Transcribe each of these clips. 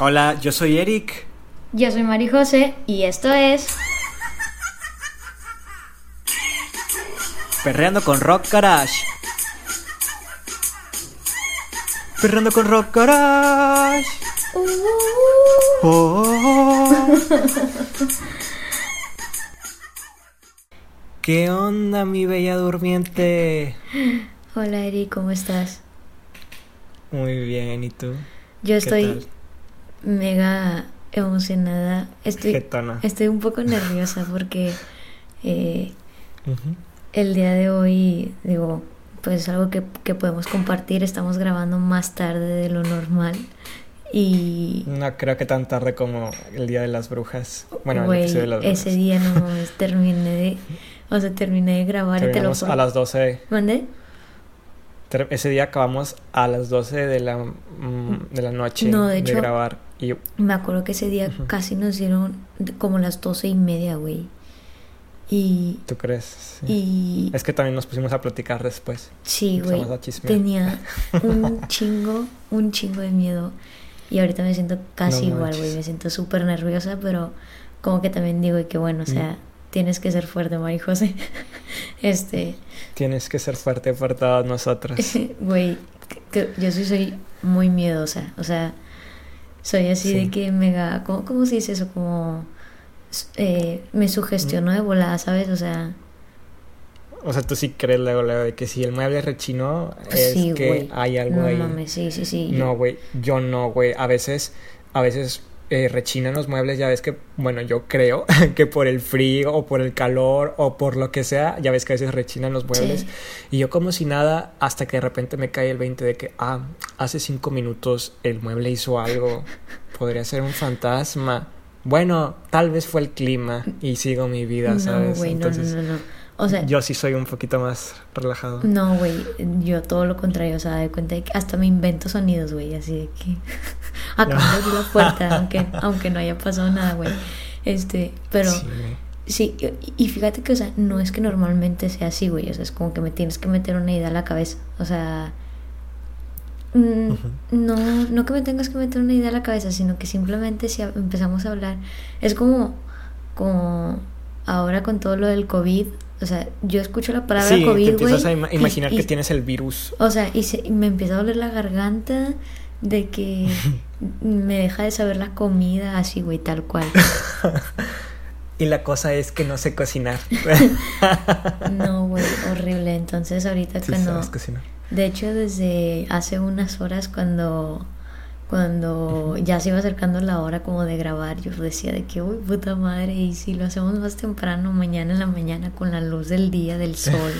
Hola, yo soy Eric. Yo soy Mari José y esto es Perreando con Rock Garage. Perreando con Rock Garage. Oh. ¿Qué onda, mi bella durmiente? Hola Eric, ¿cómo estás? Muy bien, ¿y tú? Yo ¿Qué estoy tal? Mega emocionada. Estoy, estoy un poco nerviosa porque eh, el día de hoy, digo, pues es algo que, que podemos compartir. Estamos grabando más tarde de lo normal. Y, No creo que tan tarde como el Día de las Brujas. Bueno, el güey, episodio de las brujas. ese día no terminé de, o sea, terminé de grabar te lo a las 12. ¿Mandé? Ese día acabamos a las 12 de la, mm, de la noche No, de hecho- grabar. Y Me acuerdo que ese día casi nos dieron como las doce y media, güey. Y, tú crees. Sí. y Es que también nos pusimos a platicar después. sí, güey. Tenía un chingo, un chingo de miedo. Y ahorita me siento casi No igual, güey. Me siento súper nerviosa, pero como que también digo que bueno, o sea, tienes que ser fuerte, Mari José. este, Tienes que ser fuerte por todos nosotros. güey, yo sí soy muy miedosa. O sea, soy así Sí. de que mega, ¿cómo, cómo se dice eso? Como eh, me sugestiono de volada, ¿sabes? O sea, O sea, tú sí crees luego, luego de que si el mueble rechinó, es sí, que hay algo no ahí. mames, sí, sí, sí. No, güey, yo no, güey. A veces, a veces eh, rechinan los muebles, ya ves que, bueno, yo creo que por el frío o por el calor o por lo que sea, ya ves que a veces rechinan los muebles. Sí. Y yo como si nada, hasta que de repente me cae el 20 de que, ah, hace cinco minutos el mueble hizo algo. Podría ser un fantasma. Bueno, tal vez fue el clima y sigo mi vida, No, ¿sabes? güey, no, no, Entonces, no, no. O sea, yo sí soy un poquito más relajado. no, güey, yo todo lo contrario, o sea, de cuenta de que hasta me invento sonidos, güey, así de que acabo de abrir la puerta, aunque, aunque no haya pasado nada, güey. Este, pero Sí, y y fíjate que, o sea, no es que normalmente sea así, güey, o sea, es como que me tienes que meter una idea a la cabeza, o sea, mm, no, no que me tengas que meter una idea a la cabeza, sino que simplemente si empezamos a hablar, es como, como ahora con todo lo del COVID, o sea, yo escucho la palabra Sí, te COVID, empiezas güey, a imaginar y- que tienes el virus. o sea, y, se- y me empieza a doler la garganta de que me deja de saber la comida, así, güey, tal cual. Y la cosa es que no sé cocinar. No, güey, horrible. Entonces, ahorita Sí cuando. sabes cocinar. De hecho, desde hace unas horas, cuando. Cuando ya se iba acercando la hora como de grabar, yo decía de que, uy, puta madre, y si lo hacemos más temprano, mañana en la mañana, con la luz del día, del sol.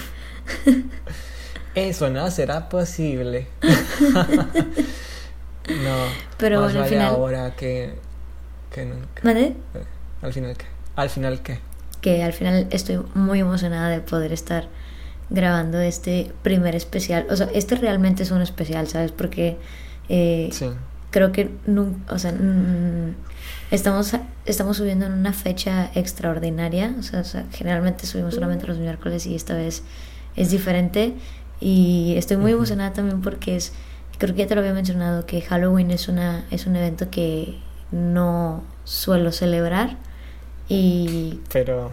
Eso no será posible. no. Pero más bueno, al final- ahora que, que nunca. ¿Vale? Al final qué. Al final qué. que al final estoy muy emocionada de poder estar grabando este primer especial. O sea, este realmente es un especial, ¿sabes? Porque eh, Sí. Creo que nunca, o sea, estamos, estamos subiendo en una fecha extraordinaria. O sea, o sea, generalmente subimos solamente los miércoles y esta vez es diferente. Y estoy muy emocionada también porque es, creo que ya te lo había mencionado, que Halloween es, una, es un evento que no suelo celebrar. Y... Pero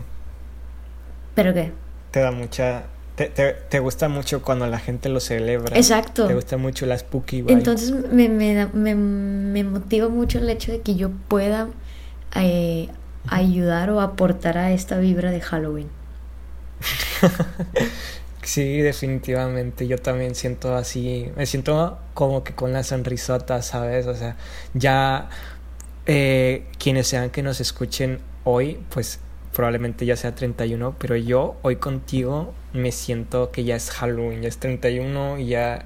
¿Pero qué? te da mucha. Te, te, te gusta mucho cuando la gente lo celebra. Exacto. Te gusta mucho la spooky vibe. Entonces me, me, me, me motiva mucho el hecho de que yo pueda eh, ayudar o aportar a esta vibra de Halloween. Sí, definitivamente. Yo también siento así. Me siento como que con la sonrisota, ¿sabes? O sea, ya eh, quienes sean que nos escuchen hoy, pues probablemente ya sea 31, pero yo hoy contigo me siento que ya es Halloween, ya es 31 y ya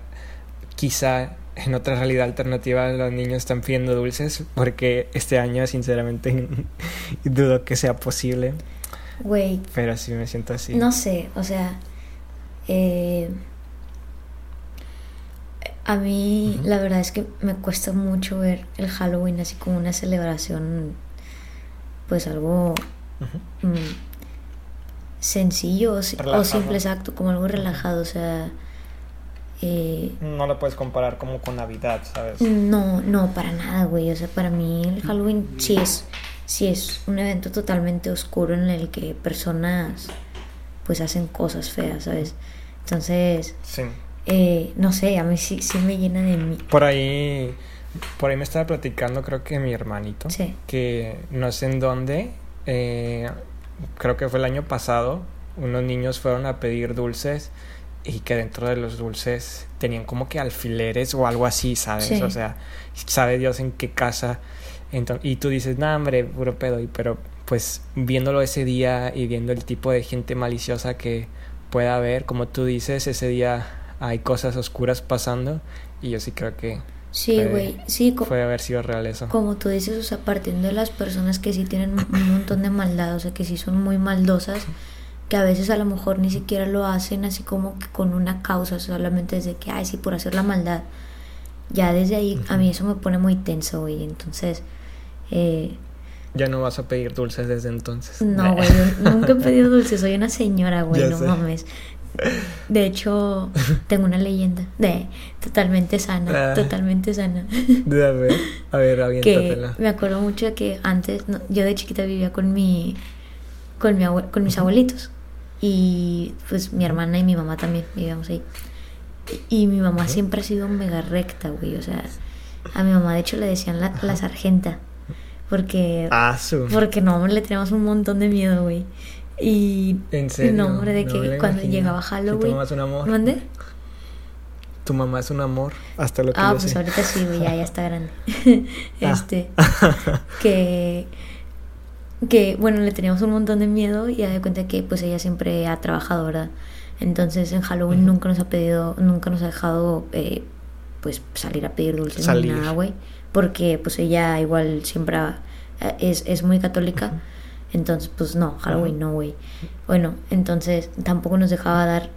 quizá en otra realidad alternativa los niños están pidiendo dulces porque este año sinceramente dudo que sea posible, Güey, pero sí me siento así. no sé, o sea, eh, a mí la verdad es que me cuesta mucho ver el Halloween así como una celebración, pues algo Mm, sencillo o, simple, exacto, como algo relajado, o sea, Eh, no lo puedes comparar como con Navidad, ¿sabes? No, no, para nada, güey. O sea, para mí el Halloween sí es, sí es un evento totalmente oscuro en el que personas pues hacen cosas feas, ¿sabes? Entonces, sí. eh, no sé, a mí sí, sí me llena de mí. Por ahí, por ahí me estaba platicando, creo que mi hermanito, Sí. que no sé en dónde, eh, creo que fue el año pasado, unos niños fueron a pedir dulces y que dentro de los dulces tenían como que alfileres o algo así, ¿sabes? Sí. O sea, sabe Dios en qué casa. Enton- y tú dices, nah, hombre, puro pedo. Y, pero pues viéndolo ese día y viendo el tipo de gente maliciosa que pueda haber, como tú dices, ese día hay cosas oscuras pasando y yo sí creo que Sí, güey, sí, puede haber sido real eso. como tú dices, o sea, partiendo de las personas que sí tienen un montón de maldad, o sea, que sí son muy maldosas, que a veces a lo mejor ni siquiera lo hacen así como que con una causa, solamente desde que, ay, sí, por hacer la maldad. Ya desde ahí a mí eso me pone muy tenso, güey. Entonces, eh, Ya no vas a pedir dulces desde entonces. no, güey, nunca he pedido dulce, soy una señora, güey, no sé. mames. De hecho, tengo una leyenda de totalmente sana, Ah. totalmente sana. A ver, a ver, que me acuerdo mucho de que antes no, yo de chiquita vivía con mi con mi abue- con mis abuelitos. Y pues mi hermana y mi mamá también vivíamos ahí. Y, y mi mamá siempre ha sido mega recta güey. O sea a mi mamá de hecho le decían la, la sargenta. Porque Ah, porque no le teníamos un montón de miedo güey y ¿En serio? no hombre de No que cuando llegaba ¿Y tu Halloween mamá es un amor? ¿Mande? Tu mamá es un amor, hasta lo que Ah, yo pues sé. ahorita sí, güey, ya, ya está grande. Ah. este, que, que, bueno, le teníamos un montón de miedo y ya de cuenta que pues ella siempre ha trabajado, ¿verdad? Entonces en Halloween nunca nos ha pedido, nunca nos ha dejado, eh, pues salir a pedir dulces ni nada, güey. Porque pues ella igual siempre ha- eh, es, es muy católica. Entonces, pues no, Halloween no, güey. Bueno, entonces tampoco nos dejaba dar,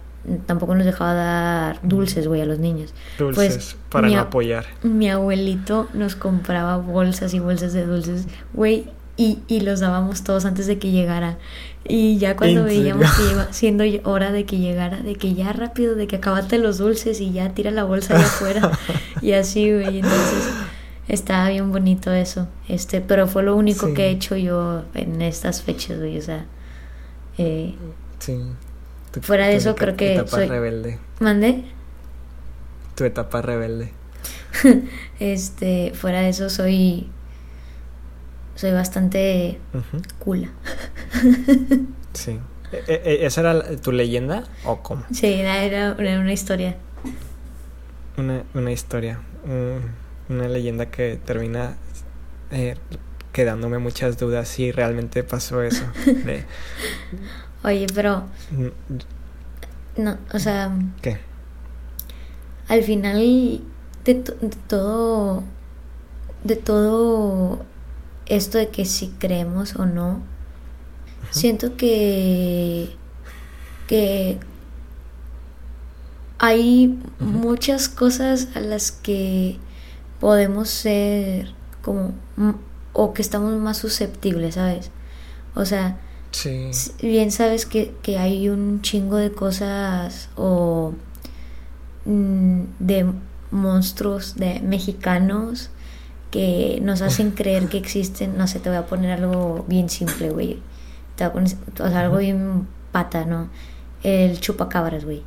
tampoco nos dejaba dar dulces, güey, a los niños. Dulces, Pues, para no apoyar. Mi abuelito nos compraba bolsas y bolsas de dulces, güey, y, y los dábamos todos antes de que llegara. Y ya cuando ¿En veíamos que iba siendo hora de que llegara, de que ya rápido, de que acabate los dulces y ya tira la bolsa allá afuera. y así, güey. Entonces estaba bien bonito eso. Este, pero fue lo único Sí. que he hecho yo en estas fechas, güey. O sea, eh, Sí. Tu- Fuera de eso, creo que Etapa soy- rebelde. mandé. Tu etapa rebelde. Este, fuera de eso soy soy bastante Ujú, cula. Sí. E- e- ¿Esa era tu leyenda o cómo? Sí, era, era- una historia. Una, una historia. un- una leyenda que termina eh, quedándome muchas dudas si realmente pasó eso. De- Oye, pero mm, no, o sea, ¿Qué? al final de, to- de todo de todo esto de que si creemos o no siento que que hay muchas cosas a las que podemos ser como o que estamos más susceptibles, ¿sabes? O sea, Sí. Bien sabes que, que hay un chingo de cosas o mm, de monstruos de mexicanos que nos hacen creer que existen, no sé, te voy a poner algo bien simple, güey. Te voy a poner, o sea, algo bien pata, ¿no? El chupacabras, güey.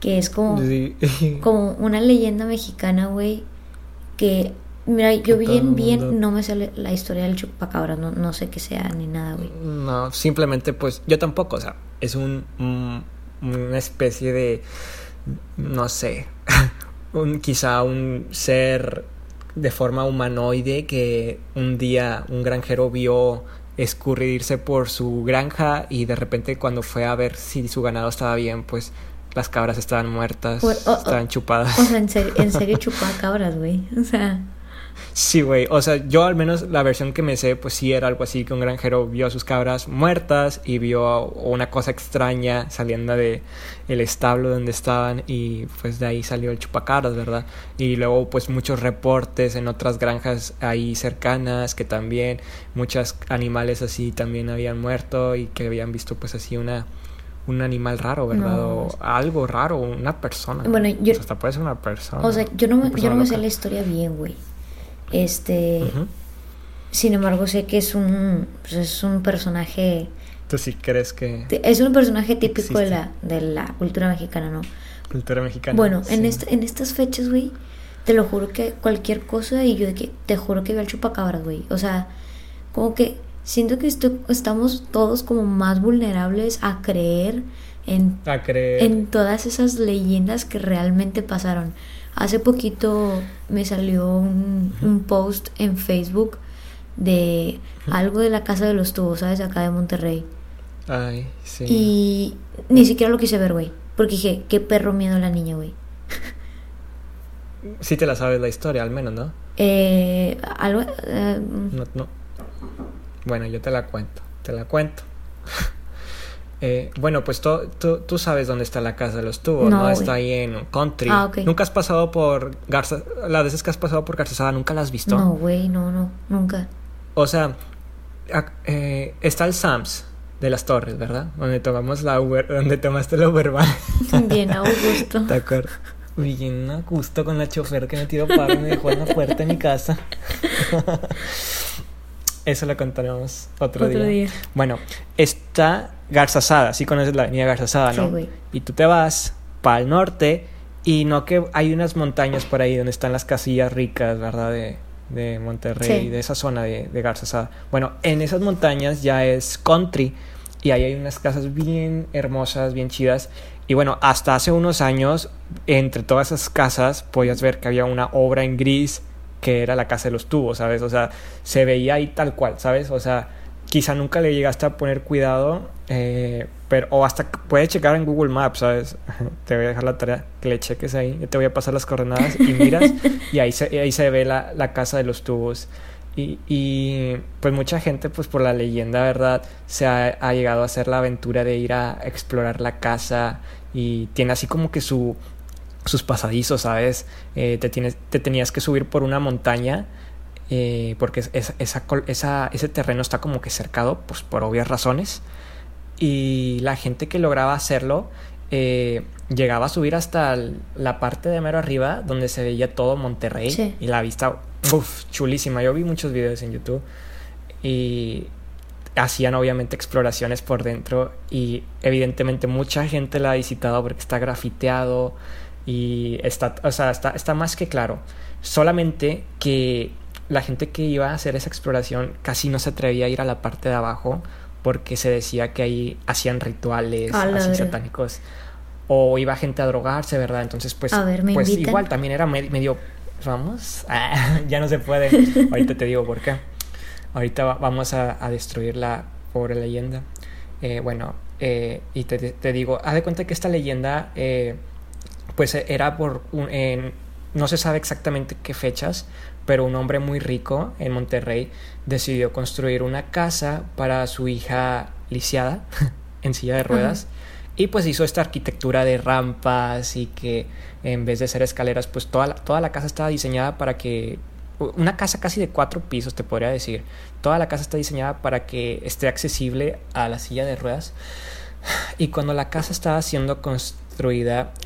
Que es como, Sí. como una leyenda mexicana, güey, que, mira, yo bien, bien, no me sale la historia del chupacabras, no, no sé qué sea ni nada, güey. No, simplemente pues yo tampoco, o sea, es un, un- una especie de, no sé, un, quizá un ser de forma humanoide que un día un granjero vio escurrirse por su granja y de repente cuando fue a ver si su ganado estaba bien, pues las cabras estaban muertas, o- o- estaban chupadas. O sea, en serio, en serio chupaba cabras, güey. O sea, Sí, güey. O sea, yo al menos la versión que me sé, pues sí era algo así que un granjero vio a sus cabras muertas y vio una cosa extraña saliendo de el establo donde estaban y pues de ahí salió el chupacabras, ¿verdad? Y luego pues muchos reportes en otras granjas ahí cercanas que también muchos animales así también habían muerto y que habían visto pues así una un animal raro, ¿verdad? O algo raro, una persona. Bueno, yo... hasta puede ser una persona. O sea, yo no, me, yo no me sé la historia bien, güey. Este... Sin embargo, sé que es un, pues es un personaje... ¿Tú sí crees que...? Es un personaje típico de la, de la cultura mexicana, ¿no? Cultura mexicana. Bueno, en, este, en estas fechas, güey, te lo juro que cualquier cosa y yo de que te juro que veo al chupacabras, güey. O sea, como que siento que esto, estamos todos como más vulnerables a creer en, a creer. en todas esas leyendas que realmente pasaron. Hace poquito me salió un, un post en Facebook de algo de la casa de los tubos, ¿sabes? Acá de Monterrey. Ay, sí. Y ni siquiera lo quise ver, güey. Porque dije, qué perro miedo la niña, güey. Sí te la sabes la historia, al menos, ¿no? Eh, algo... Eh, no, no. Bueno, yo te la cuento. Te la cuento. Eh, bueno, pues tú, tú, sabes dónde está la casa de los tubos, ¿no? Está ahí en Country. Ah, ok. ¿Nunca has pasado por Garza... Las veces que has pasado por Garzazada, ¿nunca la has visto? No, güey, no, no, nunca. O sea, eh, está el Sams de las Torres, ¿verdad? Donde tomamos la Uber, donde tomaste la Uber Bien a gusto. ¿Te acuerdas? Bien a gusto con la chofer que me tiró paro y me dejó en la puerta de mi casa. Eso lo contaremos otro, día. Bueno, está Garzazada, sí conoces la avenida Garzazada, ¿no? Sí, güey. Y tú te vas para el norte y no que hay unas montañas por ahí donde están las casillas ricas, ¿verdad? De, de Monterrey, de esa zona de, de Garzazada. Bueno, en esas montañas ya es country y ahí hay unas casas bien hermosas, bien chidas. Y bueno, hasta hace unos años, entre todas esas casas, podías ver que había una obra en gris que era la casa de los tubos, ¿sabes? O sea, se veía ahí tal cual, ¿sabes? O sea, quizá nunca le llegaste a poner cuidado, eh, pero, o hasta puedes checar en Google Maps, ¿sabes? Te voy a dejar la tarea que le cheques ahí, yo te voy a pasar las coordenadas y miras y ahí se, ahí se ve la, la casa de los tubos. Y, y, pues mucha gente, pues por la leyenda, ¿verdad? Se ha, ha, llegado a hacer la aventura de ir a explorar la casa y tiene así como que su, sus pasadizos, ¿sabes? Eh, te, tienes, te tenías que subir por una montaña eh, porque esa, esa, esa, ese terreno está como que cercado, pues por obvias razones. Y la gente que lograba hacerlo eh, llegaba a subir hasta la parte de mero arriba donde se veía todo Monterrey sí. y la vista, uff, chulísima. Yo vi muchos videos en YouTube y hacían obviamente exploraciones por dentro y evidentemente mucha gente la ha visitado porque está grafiteado y está, o sea, está, está más que claro. Solamente que la gente que iba a hacer esa exploración casi no se atrevía a ir a la parte de abajo porque se decía que ahí hacían rituales así satánicos o iba gente a drogarse, ¿verdad? Entonces, pues, pues igual también era medio, vamos, ah, ya no se puede. Ahorita te digo por qué. Ahorita vamos a, a, destruir la pobre leyenda. Eh, bueno, eh, y te, te, digo, haz de cuenta que esta leyenda, eh, pues era por, un, no se sabe exactamente qué fechas, pero un hombre muy rico en Monterrey decidió construir una casa para su hija lisiada en silla de ruedas. Uh -huh. Y pues hizo esta arquitectura de rampas y que en vez de ser escaleras, pues toda la, toda la casa estaba diseñada para que... Una casa casi de cuatro pisos, te podría decir. Toda la casa está diseñada para que esté accesible a la silla de ruedas. Y cuando la casa estaba siendo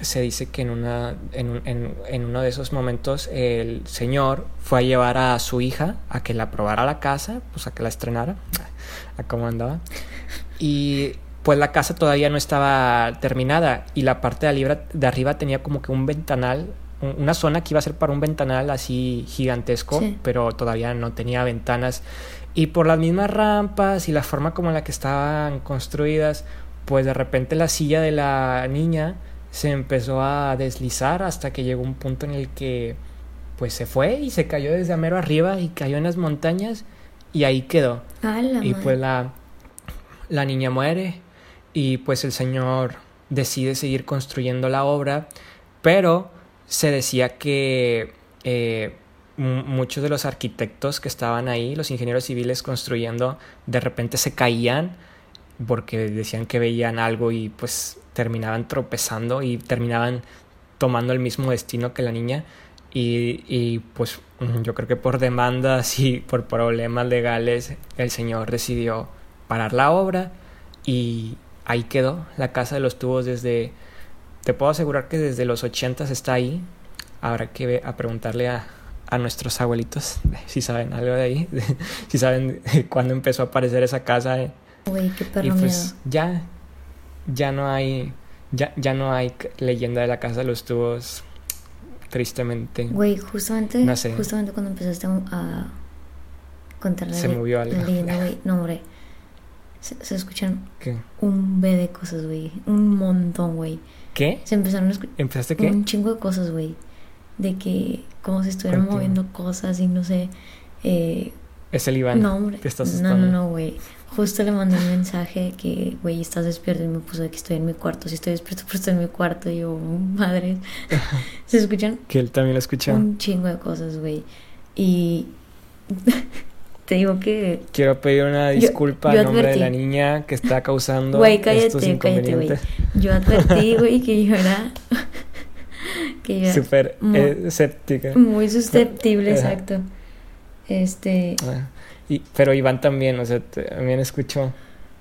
se dice que en, una, en, en, en uno de esos momentos el señor fue a llevar a su hija a que la probara la casa, pues a que la estrenara, a cómo andaba. Y pues la casa todavía no estaba terminada y la parte de arriba, de arriba tenía como que un ventanal, una zona que iba a ser para un ventanal así gigantesco, Sí. pero todavía no tenía ventanas. Y por las mismas rampas y la forma como en la que estaban construidas, pues de repente la silla de la niña se empezó a deslizar hasta que llegó un punto en el que pues se fue y se cayó desde mero arriba y cayó en las montañas y ahí quedó. Y pues la, la niña muere y pues el señor decide seguir construyendo la obra, pero se decía que eh, muchos de los arquitectos que estaban ahí, los ingenieros civiles construyendo, de repente se caían porque decían que veían algo y pues terminaban tropezando y terminaban tomando el mismo destino que la niña y, y, pues mm, yo creo que por demandas y por problemas legales el señor decidió parar la obra y ahí quedó la casa de los tubos desde, te puedo asegurar que desde los ochentas está ahí. Habrá que a preguntarle a, a nuestros abuelitos si saben algo de ahí, si saben cuándo empezó a aparecer esa casa. Güey, qué perro Y miedo. pues ya, ya no hay, ya, ya no hay leyenda de la casa de los tubos, tristemente. Güey, justamente, No sé. justamente cuando empezaste a contar la, Se movió algo. la leyenda, güey, no, hombre, se, se escuchan ¿Qué? un B de cosas, güey, un montón, güey. ¿Qué? Se empezaron a escuchar ¿Empezaste qué? un chingo de cosas, güey, de que como si estuvieran moviendo cosas y no sé, eh, Es el Iván. no, hombre, Te estás no, no, no, güey. Justo le mandé un mensaje que, güey, estás despierto y me puso de que estoy en mi cuarto. Si estoy despierto, pero estoy en mi cuarto. Y yo, madre. ¿Se escuchan? Que él también lo escuchó. Un chingo de cosas, güey. Y te digo que, Quiero pedir una disculpa yo en nombre de la niña que está causando Güey, estos cállate, cállate, güey. Yo advertí, güey, que yo era. que yo era Súper eh, escéptica. muy susceptible, exacto. Este. Ah, y, pero Iván también, o sea, también escuchó.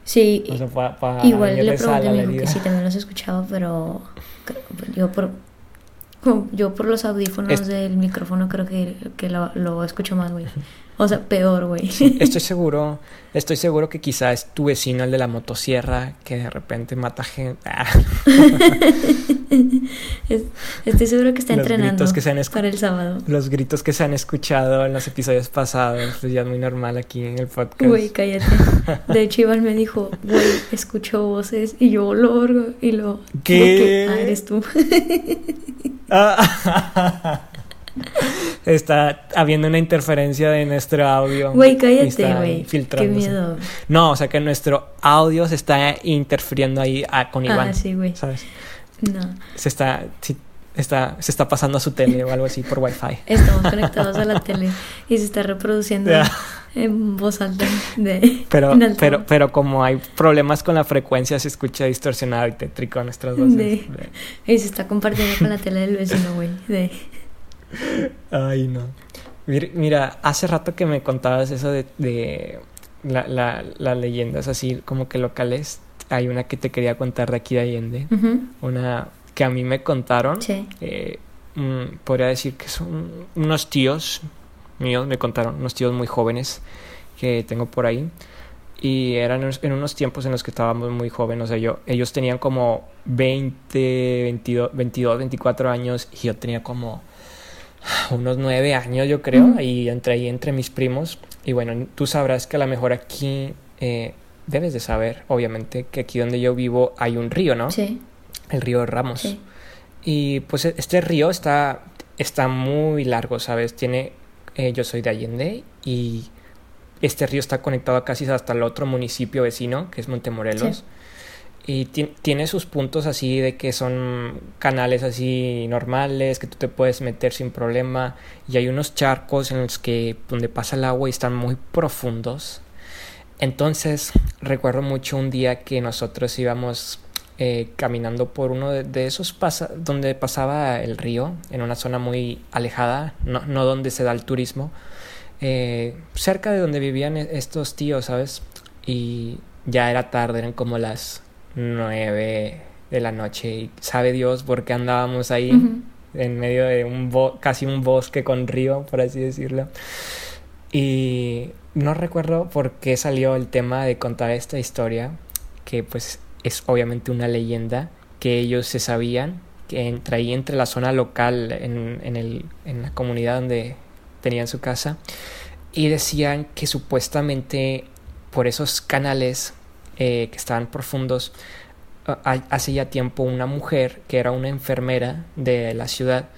Sí, O sea, para Igual le pregunté a mi que sí también los escuchaba, pero creo- yo por yo por los audífonos Es- del micrófono creo que, que lo, lo escucho más, güey. O sea, peor, güey. Estoy seguro, estoy seguro que quizá es tu vecino, el de la motosierra, que de repente mata gente. Ah, Es- Estoy seguro que está Los entrenando que se han para el sábado. los gritos que se han escuchado en los episodios pasados, pues ya es muy normal aquí en el podcast. Güey, cállate. De hecho, Iván me dijo, güey, escucho voces. Y yo lo y lo. ¿Qué? que, ah, eres tú. Ah. Está habiendo una interferencia de nuestro audio. Güey, cállate, güey. Qué miedo. No, o sea que nuestro audio se está interfiriendo ahí ah, con Iván. Ah, sí, güey. ¿Sabes? No. Se está, está, se está pasando a su tele o algo así por wifi. Estamos conectados a la tele y se está reproduciendo en voz alta de Pero, pero, pero como hay problemas con la frecuencia, se escucha distorsionado y tétrico nuestras voces. De- y se está compartiendo con la tele del vecino, güey. De... Ay, no. Mir- Mira, hace rato que me contabas eso de, de la, la, las leyendas así como que locales. Hay una que te quería contar de aquí de Allende. Ujú, Una que a mí me contaron. Sí. eh, mm, podría decir que son unos tíos míos, me contaron, unos tíos muy jóvenes que tengo por ahí. Y eran en- unos tiempos en los que estábamos muy jóvenes. O sea, yo, ellos tenían como 20, 22, 22, 24 años y yo tenía como unos 9 años, yo creo. Y entre ahí, entre mis primos. Y bueno, tú sabrás que a lo mejor aquí eh, debes de saber, obviamente, que aquí donde yo vivo hay un río, ¿no? Sí, El río Ramos. sí. Y pues e- este río está, está muy largo, ¿sabes? Tiene, eh, yo soy de Allende y este río está conectado casi hasta el otro municipio vecino, que es Montemorelos. Sí. Y ti- tiene sus puntos así de que son canales así normales, que tú te puedes meter sin problema. Y hay unos charcos en los que donde pasa el agua y están muy profundos. Entonces, recuerdo mucho un día que nosotros íbamos eh, caminando por uno de, de esos pasa donde pasaba el río, en una zona muy alejada, no, no donde se da el turismo, eh, cerca de donde vivían e- estos tíos, ¿sabes? Y ya era tarde, eran como las nueve de la noche y sabe Dios por qué andábamos ahí en medio de un bo- casi un bosque con río, por así decirlo. Y no recuerdo por qué salió el tema de contar esta historia, que pues es obviamente una leyenda que ellos se sabían, que entre entre la zona local, en, en, el, en la comunidad donde tenían su casa, y decían que supuestamente por esos canales eh, que estaban profundos, hace ya tiempo una mujer que era una enfermera de la ciudad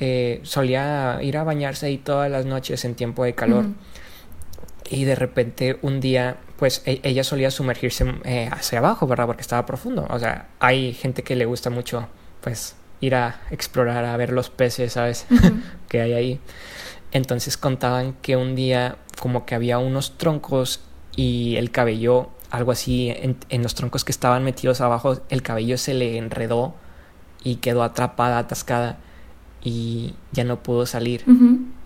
eh, solía ir a bañarse ahí todas las noches en tiempo de calor. Y de repente un día pues e- ella solía sumergirse eh, hacia abajo verdad porque estaba profundo. O sea hay gente que le gusta mucho pues ir a explorar a ver los peces sabes que hay ahí. Entonces contaban que un día como que había unos troncos y el cabello, algo así, en, en los troncos que estaban metidos abajo, el cabello se le enredó y quedó atrapada, atascada y ya no pudo salir.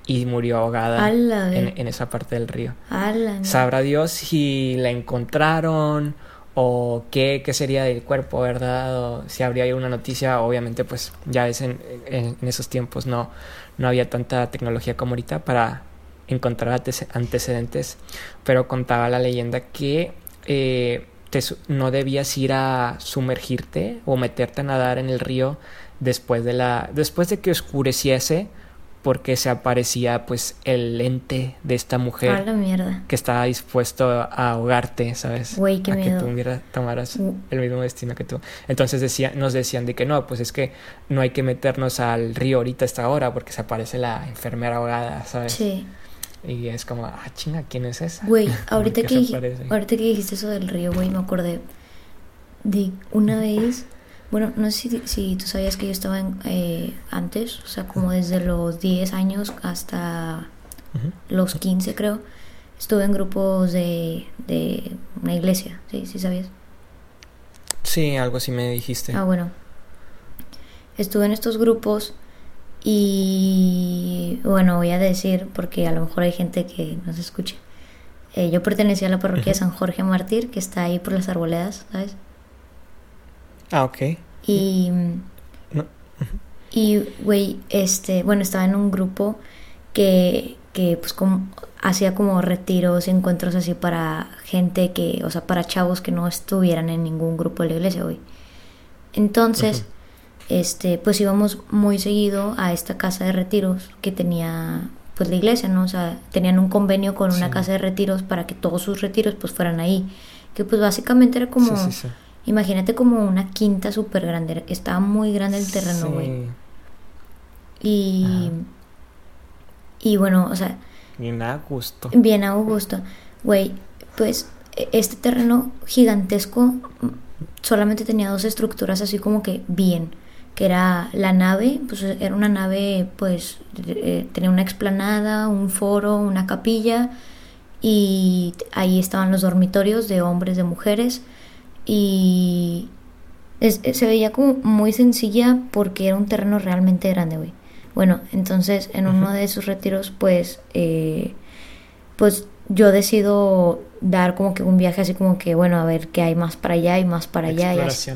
Y murió ahogada la en, esa parte del río. Sabrá Dios si la encontraron o qué, qué sería del cuerpo, ¿verdad? O si habría alguna noticia, obviamente pues ya es en, en, esos tiempos no, no había tanta tecnología como ahorita para encontrar antecedentes, pero contaba la leyenda que eh, te, no debías ir a sumergirte o meterte a nadar en el río después de la después de que oscureciese porque se aparecía pues el ente de esta mujer que estaba dispuesto a ahogarte, ¿sabes? Güey, qué a que tú mira, tomaras uh. el mismo destino que tú. Entonces decía, nos decían de que no, pues es que no hay que meternos al río ahorita a esta hora porque se aparece la enfermera ahogada, ¿sabes? Sí. Y es como, ah, chinga, ¿quién es esa? Güey, ahorita, que, ahorita que dijiste eso del río, güey, me acordé de una vez bueno, no sé si, tú sabías que yo estaba en, eh, antes, o sea, como desde los 10 años hasta los 15 creo, estuve en grupos de, de una iglesia, ¿sí? ¿Sí sabías? Sí, algo así me dijiste. Ah, bueno. Estuve en estos grupos y bueno, voy a decir, porque a lo mejor hay gente que no se escuche. Eh, yo pertenecía a la parroquia de San Jorge Mártir, que está ahí por las arboledas, ¿sabes? Ah, ok. Y. Y, güey, este. Bueno, estaba en un grupo que, que pues, como, hacía como retiros encuentros así para gente que. O sea, para chavos que no estuvieran en ningún grupo de la iglesia, güey. Entonces. Este, pues íbamos muy seguido a esta casa de retiros que tenía pues la iglesia, ¿no? O sea, tenían un convenio con una casa de retiros para que todos sus retiros pues fueran ahí. Que pues básicamente era como Imagínate como una quinta súper grande. Estaba muy grande el terreno, güey. Y. Y bueno, o sea. Bien a gusto. Bien a gusto. Güey, pues e, este terreno gigantesco solamente tenía dos estructuras así como que bien. Que era la nave, pues era una nave, pues eh, tenía una explanada, un foro, una capilla. Y ahí estaban los dormitorios de hombres, de mujeres y se veía como muy sencilla porque era un terreno realmente grande, güey. Bueno, entonces en uno de esos retiros, pues, eh, pues yo decido dar como que un viaje así como que, bueno, a ver qué hay más para allá y más para allá. Y así,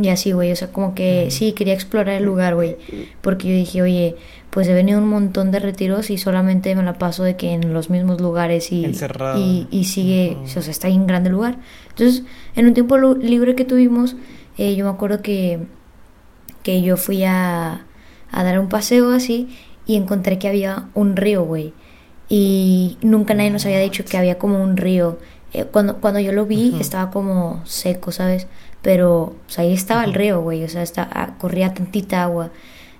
y así, güey, o sea, como que sí, quería explorar el lugar, güey. Porque yo dije, oye, pues he venido un montón de retiros y solamente me la paso de que en los mismos lugares y, y, y, sigue, o sea, está en grande lugar. Entonces, en un tiempo libre que tuvimos, eh, yo me acuerdo que, que yo fui a, a dar un paseo así y encontré que había un río, güey. Y nunca nadie nos había dicho que había como un río. Eh, cuando, cuando yo lo vi estaba como seco, ¿sabes? Pero ahí estaba el río, güey, o sea, está, ah, corría tantita agua.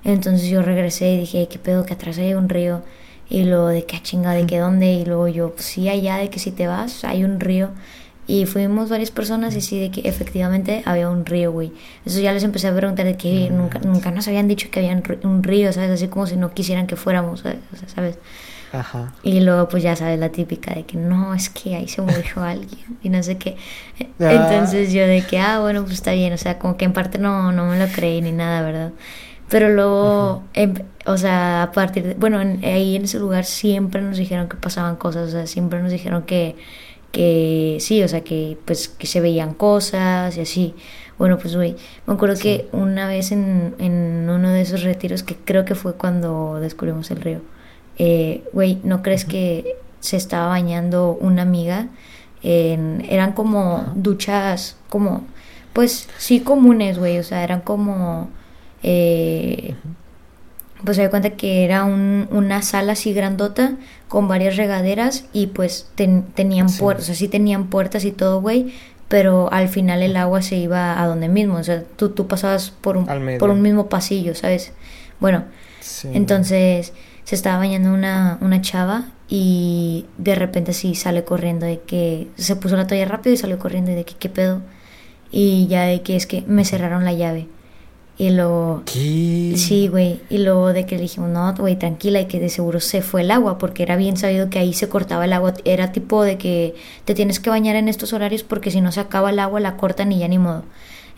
Entonces yo regresé y dije, ¿qué pedo? Que atrás hay un río. Y luego de qué chinga, de qué dónde. Y luego yo, pues sí, allá de que si te vas, hay un río. Y fuimos varias personas y sí, de que efectivamente había un río, güey. Eso ya les empecé a preguntar de que nunca, nunca nos habían dicho que había un río, ¿sabes? Así como si no quisieran que fuéramos, ¿sabes? Ajá. Y luego pues ya sabes la típica de que no, es que ahí se murió alguien y no sé qué. Ah. Entonces yo de que, ah, bueno, pues está bien, o sea, como que en parte no, no me lo creí ni nada, ¿verdad? Pero luego, em, o sea, a partir de, bueno, ahí en ese lugar siempre nos dijeron que pasaban cosas, o sea, siempre nos dijeron que, que sí, o sea, que pues que se veían cosas y así. Bueno, pues güey, me acuerdo que una vez en, en uno de esos retiros, que creo que fue cuando descubrimos el río, eh, güey, ¿no crees que se estaba bañando una amiga? eran como duchas, como, pues sí comunes, güey, o sea, eran como eh, pues se da cuenta que era un, una sala así grandota con varias regaderas y pues tenían puertas, o sea, sí tenían puertas y todo, güey, pero al final el agua se iba a donde mismo, o sea, tú, tú pasabas por un, por un mismo pasillo, ¿sabes? Bueno, entonces se estaba bañando una, una chava y de repente sí sale corriendo de que se puso la toalla rápido y salió corriendo y de que qué pedo y ya de que es que me cerraron la llave y luego... ¿Qué? Sí, güey. Y luego de que le dijimos, no, güey, tranquila, y que de seguro se fue el agua, porque era bien sabido que ahí se cortaba el agua. Era tipo de que te tienes que bañar en estos horarios porque si no se acaba el agua, la cortan y ya ni modo.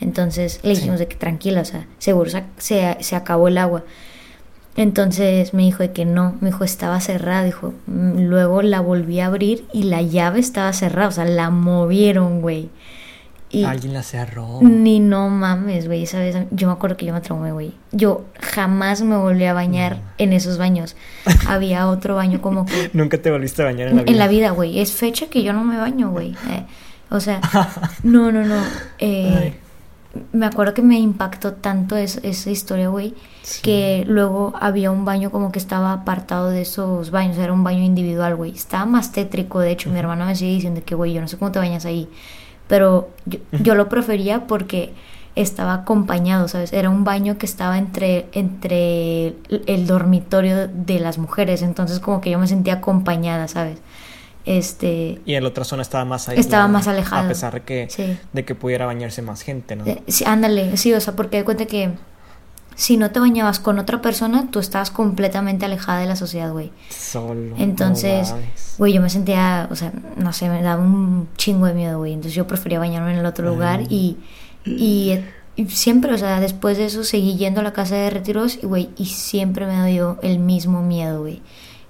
Entonces le dijimos de que tranquila, o sea, seguro se, se, acabó el agua. Entonces me dijo de que no, me dijo estaba cerrada, dijo, mm, luego la volví a abrir y la llave estaba cerrada, o sea, la movieron, güey. Y Alguien la cerró. ni no mames, güey, ¿sabes? Yo me acuerdo que yo me traumé, güey. Yo jamás me volví a bañar en esos baños. Había otro baño como que... Nunca te volviste a bañar en la vida. En la vida, güey. Es fecha que yo no me baño, güey. Eh, o sea, no, no, no. Eh, me acuerdo que me impactó tanto es- esa historia, güey, Sí. que luego había un baño como que estaba apartado de esos baños. Era un baño individual, güey. Estaba más tétrico, de hecho. Mi hermana me sigue diciendo que, güey, yo no sé cómo te bañas ahí. Pero yo, yo lo prefería porque estaba acompañado, ¿sabes? Era un baño que estaba entre, entre el- dormitorio de las mujeres. Entonces como que yo me sentía acompañada, ¿sabes? Este... Y en la otra zona estaba más aislada. Estaba más alejado. A pesar de que, Sí. de que pudiera bañarse más gente, ¿no? Eh, sí, ándale, sí, o sea, porque de cuenta que si no te bañabas con otra persona, tú estabas completamente alejada de la sociedad, güey. Solo. Entonces, no güey, yo me sentía, o sea, no sé, me daba un chingo de miedo, güey. Entonces yo prefería bañarme en el otro lugar y, y, y siempre, o sea, después de eso seguí yendo a la casa de retiros y, güey, y siempre me dio el mismo miedo, güey.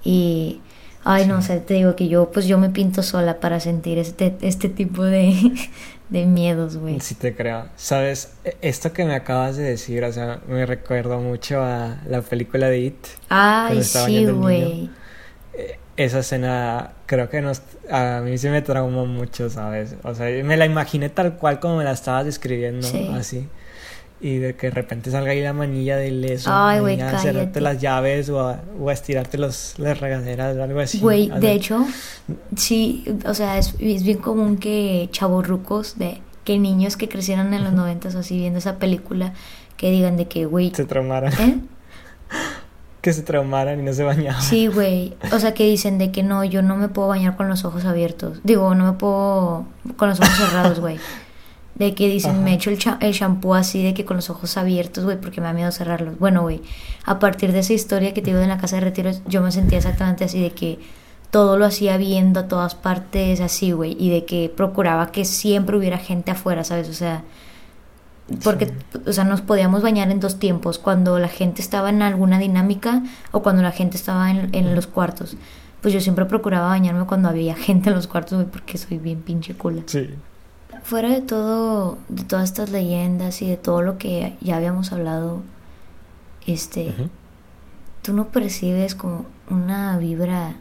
Y, ay, no sé, te digo que yo, pues yo me pinto sola para sentir este, este tipo de, de miedos, güey. Sí te creo. Sabes, E- esto que me acabas de decir, o sea, me recuerdo mucho a la película de It. Ay, sí, güey. niño. Esa escena creo que nos, a mí sí me traumó mucho, ¿sabes? O sea, me la imaginé tal cual como me la estabas describiendo, Sí. así. Y de que de repente salga ahí la manilla del eso. Ay, güey, a cerrarte las llaves o a, o a estirarte los, las regaderas o algo así. Güey, de hecho, sí, o sea, es, es bien común que chavorrucos de que niños que crecieron en los noventas o así viendo esa película que digan de que, güey, Se traumaran. ¿eh? Que se traumaran y no se bañaban. Sí, güey, o sea, que dicen de que no, yo no me puedo bañar con los ojos abiertos. Digo, no me puedo con los ojos cerrados, güey. De que dicen, Ajá. me echo el, cha- el shampoo así, de que con los ojos abiertos, güey, porque me da miedo cerrarlos. Bueno, güey, a partir de esa historia que te digo de la casa de retiros, yo me sentía exactamente así, de que todo lo hacía viendo a todas partes, así, güey, y de que procuraba que siempre hubiera gente afuera, ¿sabes? O sea, porque, Sí. o sea, nos podíamos bañar en dos tiempos, cuando la gente estaba en alguna dinámica o cuando la gente estaba en, en los cuartos. Pues yo siempre procuraba bañarme cuando había gente en los cuartos, güey, porque soy bien pinche cula. Sí. Fuera de todo, de todas estas leyendas y de todo lo que ya habíamos hablado, este, Ujú. ¿tú no percibes como una vibra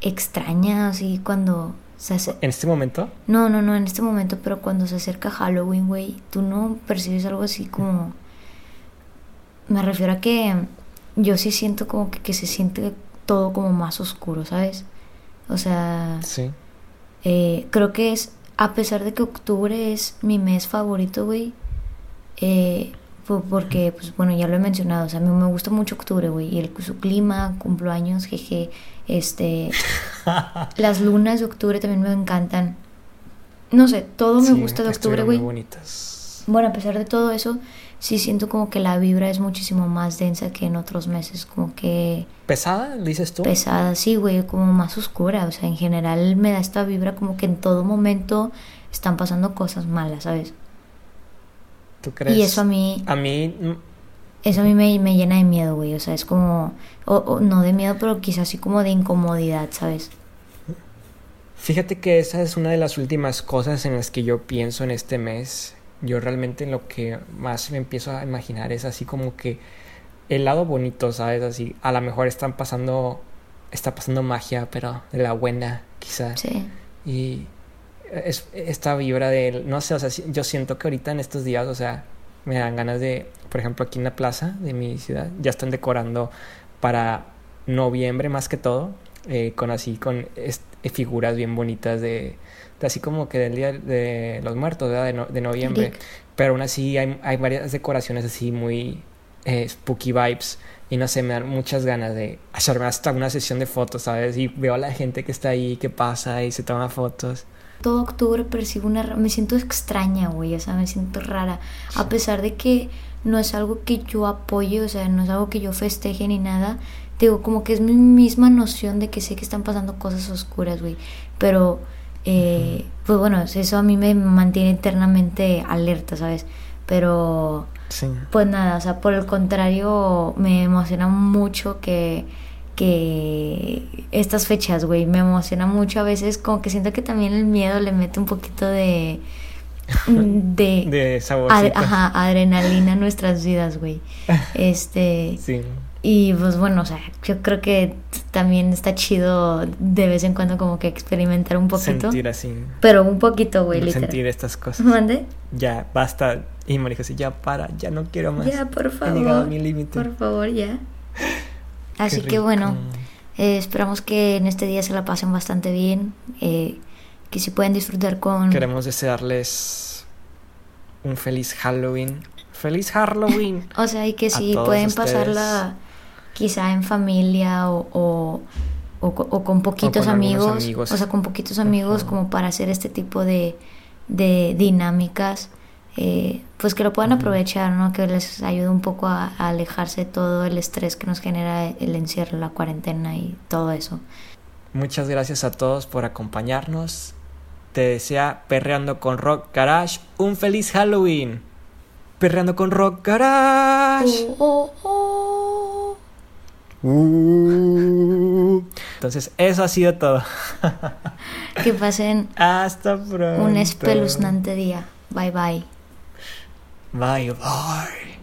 extraña así cuando se hace... En este momento, No, no, no, en este momento, pero cuando se acerca Halloween, güey, ¿tú no percibes algo así como... Me refiero a que yo sí siento como que, que se siente todo como más oscuro, ¿sabes? O sea, sí. eh, creo que es, a pesar de que octubre es mi mes favorito, güey, eh, po- porque, pues bueno, ya lo he mencionado, o sea, a mí me gusta mucho octubre, güey, y el, su clima, cumplo años, jeje, este, las lunas de octubre también me encantan. No sé, todo me Sí, gusta de octubre, güey. Bonitas. Bueno, a pesar de todo eso, sí siento como que la vibra es muchísimo más densa que en otros meses, como que ¿Pesada, dices tú? pesada, sí, güey, como más oscura. O sea, en general me da esta vibra como que en todo momento están pasando cosas malas, ¿sabes? ¿Tú crees? Y eso a mí, A mí, mm, eso a mí me, me llena de miedo, güey. O sea, es como, o, o no de miedo, pero quizás así como de incomodidad, ¿sabes? Fíjate que esa es una de las últimas cosas en las que yo pienso en este mes. Yo realmente lo que más me empiezo a imaginar es así como que el lado bonito, ¿sabes? Así, a lo mejor están pasando, está pasando magia, pero de la buena, quizás. Sí. Y es esta vibra de, no sé, o sea, yo siento que ahorita en estos días, o sea, me dan ganas de, por ejemplo, aquí en la plaza de mi ciudad, ya están decorando para noviembre más que todo, eh, con así, con figuras bien bonitas de así como que del Día de los Muertos, ¿verdad? De, no- de noviembre. Eric. Pero aún así hay, hay varias decoraciones así muy eh, spooky vibes. Y no sé, me dan muchas ganas de hacerme hasta una sesión de fotos, ¿sabes? Y veo a la gente que está ahí, que pasa y se toma fotos. Todo octubre percibo una... Me siento extraña, güey, o sea, me siento rara. A pesar de que no es algo que yo apoye, o sea, no es algo que yo festeje ni nada. Digo, como que es mi misma noción de que sé que están pasando cosas oscuras, güey. Pero, eh, pues bueno, eso a mí me mantiene eternamente alerta, ¿sabes? Pero, Sí. pues nada, o sea, por el contrario, me emociona mucho que, que estas fechas, güey, me emociona mucho a veces, como que siento que también el miedo le mete un poquito de de, de ad, ajá, adrenalina a nuestras vidas, güey. Este sí. Y pues bueno, o sea, yo creo que también está chido de vez en cuando como que experimentar un poquito. Sentir así. Pero un poquito, güey, literal. Sentir estas cosas. ¿Mande? Ya, basta. Y me dijo así, ya para, ya no quiero más. Ya, por favor. He llegado a mi límite. Por favor, ya. Así que bueno, eh, esperamos que en este día se la pasen bastante bien. Eh, que si pueden disfrutar con... Queremos desearles un feliz Halloween. ¡Feliz Halloween! o sea, y que si pueden ustedes. pasarla quizá en familia o, o, o, o con poquitos con amigos, amigos, o sea, con poquitos amigos uh -huh. como para hacer este tipo de, de dinámicas, eh, pues que lo puedan aprovechar, ¿no? Que les ayude un poco a, a, alejarse de todo el estrés que nos genera el encierro, la cuarentena y todo eso. Muchas gracias a todos por acompañarnos. Te desea Perreando con Rock Garage un feliz Halloween. Perreando con Rock Garage. Oh, oh, oh. Uh. Entonces, eso ha sido todo. que pasen hasta pronto. Un espeluznante día. Bye bye. Bye bye.